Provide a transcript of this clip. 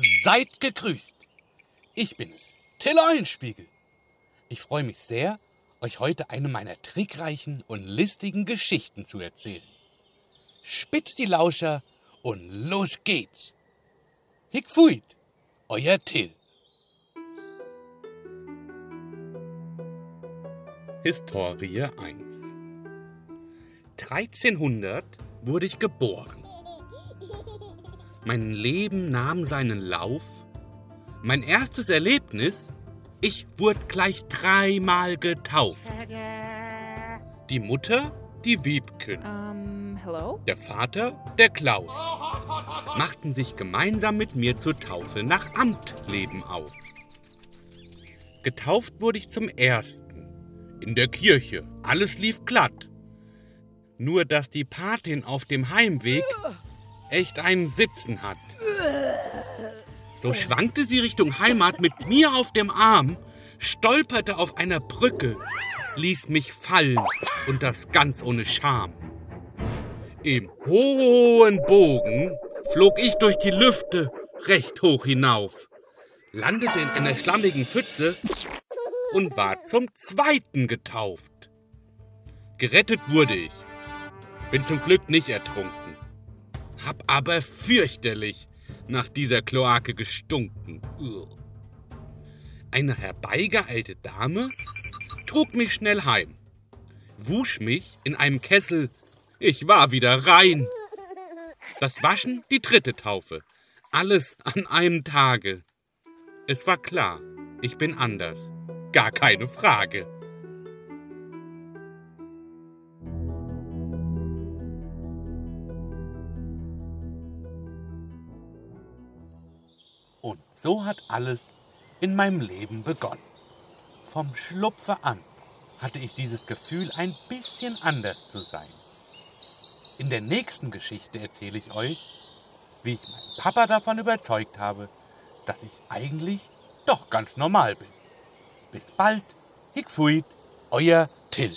Seid gegrüßt. Ich bin es, Till Eulenspiegel. Ich freue mich sehr, euch heute eine meiner trickreichen und listigen Geschichten zu erzählen. Spitzt die Lauscher und los geht's. Hick fuit, euer Till. Historie 1 1300 wurde ich geboren. Mein Leben nahm seinen Lauf. Mein erstes Erlebnis, ich wurde gleich dreimal getauft. Die Mutter, die Wiebken. Um, hello? Der Vater, der Klaus, machten sich gemeinsam mit mir zur Taufe nach Amtleben auf. Getauft wurde ich zum ersten. In der Kirche. Alles lief glatt. Nur dass die Patin auf dem Heimweg echt einen Sitzen hat. So schwankte sie Richtung Heimat mit mir auf dem Arm, stolperte auf einer Brücke, ließ mich fallen und das ganz ohne Scham. Im hohen Bogen flog ich durch die Lüfte recht hoch hinauf, landete in einer schlammigen Pfütze und war zum zweiten getauft. Gerettet wurde ich. Bin zum Glück nicht ertrunken. Hab aber fürchterlich nach dieser Kloake gestunken. Eine herbeigeeilte Dame trug mich schnell heim, wusch mich in einem Kessel, ich war wieder rein. Das Waschen die dritte Taufe, alles an einem Tage. Es war klar, ich bin anders, gar keine Frage. Und so hat alles in meinem Leben begonnen. Vom Schlupfe an hatte ich dieses Gefühl, ein bisschen anders zu sein. In der nächsten Geschichte erzähle ich euch, wie ich meinen Papa davon überzeugt habe, dass ich eigentlich doch ganz normal bin. Bis bald, Hickfuit, euer Till.